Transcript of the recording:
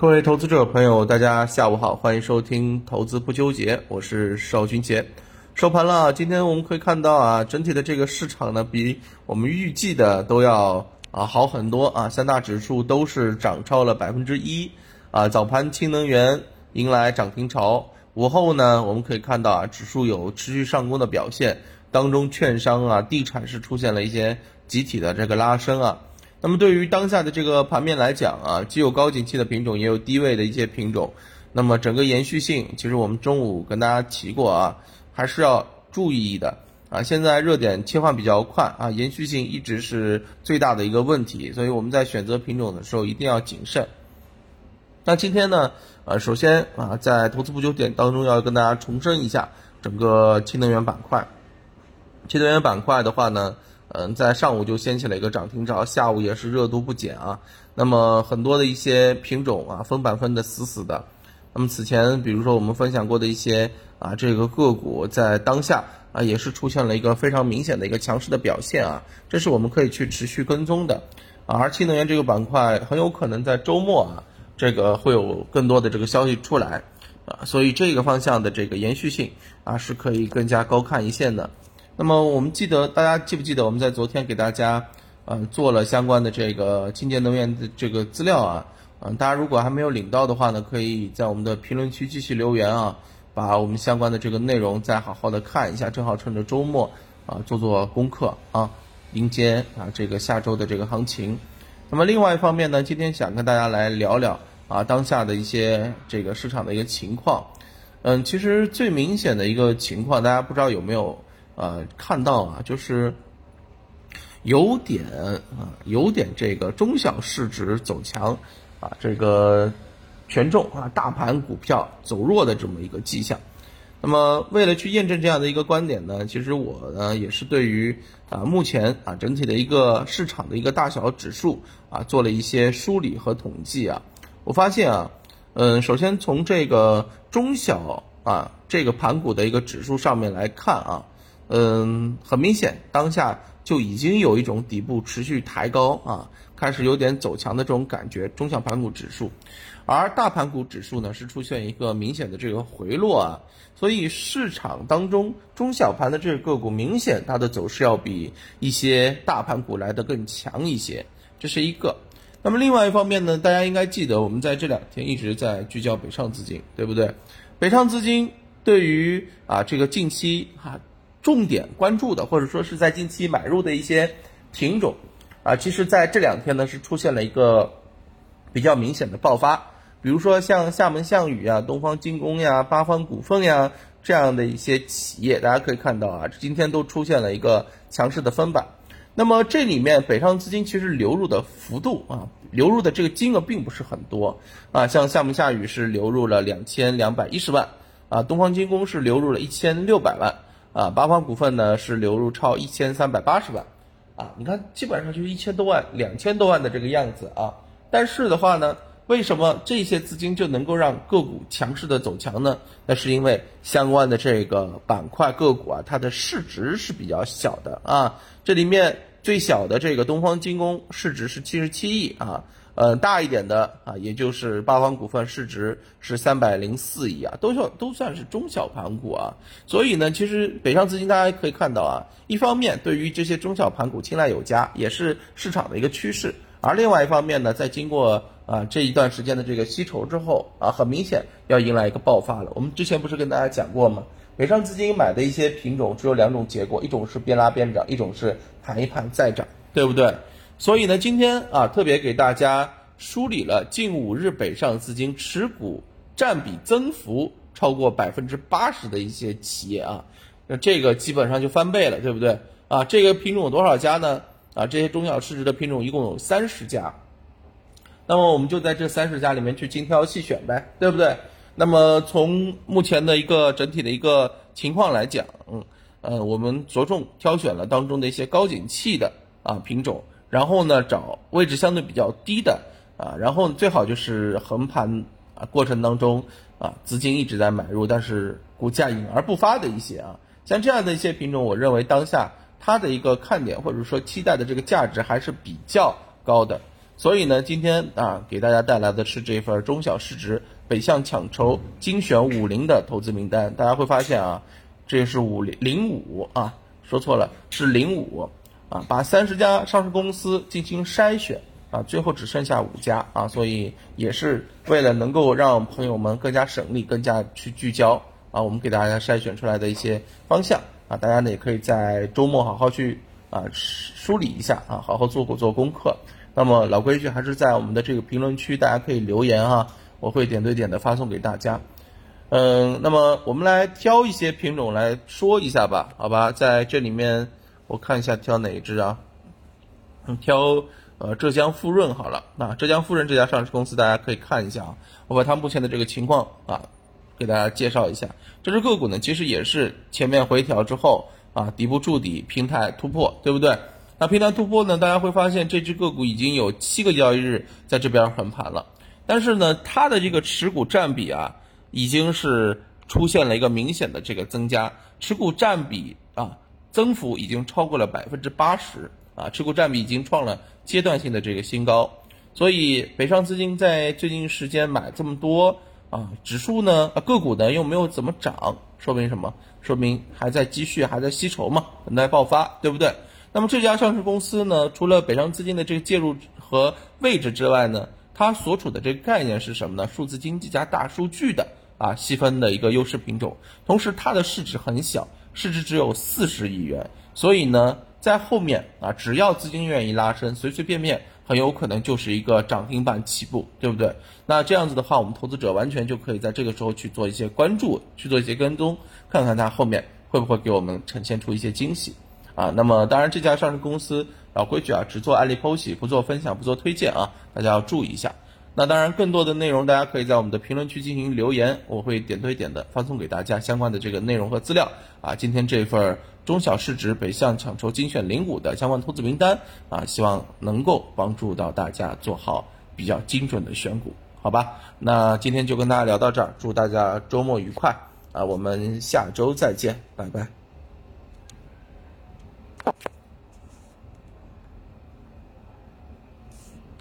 各位投资者朋友，大家下午好，欢迎收听《投资不纠结》，我是邵军杰。收盘了，今天我们可以看到啊，整体的这个市场呢，比我们预计的都要啊好很多啊，三大指数都是涨超了百分之一啊。早盘氢能源迎来涨停潮，午后呢，我们可以看到啊，指数有持续上攻的表现，当中券商啊、地产是出现了一些集体的这个拉升啊。那么对于当下的这个盘面来讲啊，既有高景气的品种，也有低位的一些品种。那么整个延续性，其实我们中午跟大家提过啊，还是要注意的啊。现在热点切换比较快啊，延续性一直是最大的一个问题，所以我们在选择品种的时候一定要谨慎。那今天呢，呃，首先啊，在投资不久点当中要跟大家重申一下整个氢能源板块。氢能源板块的话呢。嗯，在上午就掀起了一个涨停潮，下午也是热度不减啊。那么很多的一些品种啊，分板分的死死的。那么此前，比如说我们分享过的一些啊，这个个股在当下啊，也是出现了一个非常明显的一个强势的表现啊，这是我们可以去持续跟踪的啊。而氢能源这个板块很有可能在周末啊，这个会有更多的这个消息出来啊，所以这个方向的这个延续性啊，是可以更加高看一线的。那么我们记得，大家记不记得我们在昨天给大家，呃，做了相关的这个清洁能源的这个资料啊，嗯，大家如果还没有领到的话呢，可以在我们的评论区继续留言啊，把我们相关的这个内容再好好的看一下，正好趁着周末啊做做功课啊，迎接啊这个下周的这个行情。那么另外一方面呢，今天想跟大家来聊聊啊当下的一些这个市场的一个情况。嗯，其实最明显的一个情况，大家不知道有没有？呃，看到啊，就是有点啊，有点这个中小市值走强啊，这个权重啊，大盘股票走弱的这么一个迹象。那么，为了去验证这样的一个观点呢，其实我呢也是对于啊目前啊整体的一个市场的一个大小指数啊做了一些梳理和统计啊。我发现啊，嗯，首先从这个中小啊这个盘股的一个指数上面来看啊。嗯，很明显，当下就已经有一种底部持续抬高啊，开始有点走强的这种感觉。中小盘股指数，而大盘股指数呢是出现一个明显的这个回落啊，所以市场当中中小盘的这个个股明显它的走势要比一些大盘股来的更强一些，这是一个。那么另外一方面呢，大家应该记得我们在这两天一直在聚焦北上资金，对不对？北上资金对于啊这个近期哈。重点关注的，或者说是在近期买入的一些品种，啊，其实在这两天呢是出现了一个比较明显的爆发，比如说像厦门象屿啊、东方精工呀、八方股份呀这样的一些企业，大家可以看到啊，今天都出现了一个强势的分板。那么这里面北上资金其实流入的幅度啊，流入的这个金额并不是很多啊，像厦门下雨是流入了两千两百一十万，啊，东方精工是流入了一千六百万。啊，八方股份呢是流入超一千三百八十万，啊，你看基本上就是一千多万、两千多万的这个样子啊。但是的话呢，为什么这些资金就能够让个股强势的走强呢？那是因为相关的这个板块个股啊，它的市值是比较小的啊。这里面最小的这个东方精工市值是七十七亿啊。呃，大一点的啊，也就是八方股份市值是三百零四亿啊，都算都算是中小盘股啊。所以呢，其实北上资金大家可以看到啊，一方面对于这些中小盘股青睐有加，也是市场的一个趋势；而另外一方面呢，在经过啊这一段时间的这个吸筹之后啊，很明显要迎来一个爆发了。我们之前不是跟大家讲过吗？北上资金买的一些品种只有两种结果，一种是边拉边涨，一种是盘一盘再涨，对不对？所以呢，今天啊，特别给大家梳理了近五日北上资金持股占比增幅超过百分之八十的一些企业啊，那这个基本上就翻倍了，对不对？啊，这个品种有多少家呢？啊，这些中小市值的品种一共有三十家，那么我们就在这三十家里面去精挑细选呗，对不对？那么从目前的一个整体的一个情况来讲，嗯，呃，我们着重挑选了当中的一些高景气的啊品种。然后呢，找位置相对比较低的啊，然后最好就是横盘啊过程当中啊，资金一直在买入，但是股价隐而不发的一些啊，像这样的一些品种，我认为当下它的一个看点或者说期待的这个价值还是比较高的。所以呢，今天啊，给大家带来的是这份中小市值北向抢筹精选五零的投资名单。大家会发现啊，这是五零零五啊，说错了，是零五啊，把三十家上市公司进行筛选啊，最后只剩下五家啊，所以也是为了能够让朋友们更加省力、更加去聚焦啊，我们给大家筛选出来的一些方向啊，大家呢也可以在周末好好去。啊，梳理一下啊，好好做做功课。那么老规矩，还是在我们的这个评论区，大家可以留言啊，我会点对点的发送给大家。嗯，那么我们来挑一些品种来说一下吧，好吧？在这里面，我看一下挑哪一只啊？嗯，挑呃浙江富润好了。那浙江富润这家上市公司，大家可以看一下啊，我把它目前的这个情况啊，给大家介绍一下。这只个股呢，其实也是前面回调之后。啊，底部筑底，平台突破，对不对？那平台突破呢？大家会发现这只个股已经有七个交易日在这边横盘了，但是呢，它的这个持股占比啊，已经是出现了一个明显的这个增加，持股占比，增幅已经超过了百分之八十啊，持股占比已经创了阶段性的这个新高，所以北上资金在最近时间买这么多啊，指数呢，个股呢又没有怎么涨，说明什么？说明还在积蓄，还在吸筹嘛，等待爆发，对不对？那么这家上市公司呢，除了北上资金的这个介入和位置之外呢，它所处的这个概念是什么呢？数字经济加大数据的啊细分的一个优势品种。同时，它的市值很小，市值只有四十亿元，所以呢，在后面啊，只要资金愿意拉升，随随便便。很有可能就是一个涨停板起步，对不对？那这样子的话，我们投资者完全就可以在这个时候去做一些关注，去做一些跟踪，看看它后面会不会给我们呈现出一些惊喜啊。那么，当然这家上市公司老规矩啊，只做案例剖析，不做分享，不做推荐啊，大家要注意一下。那当然，更多的内容大家可以在我们的评论区进行留言，我会点对点的发送给大家相关的这个内容和资料啊。今天这份中小市值北向抢筹精选零股的相关投资名单啊，希望能够帮助到大家做好比较精准的选股，好吧？那今天就跟大家聊到这儿，祝大家周末愉快啊！我们下周再见，拜拜。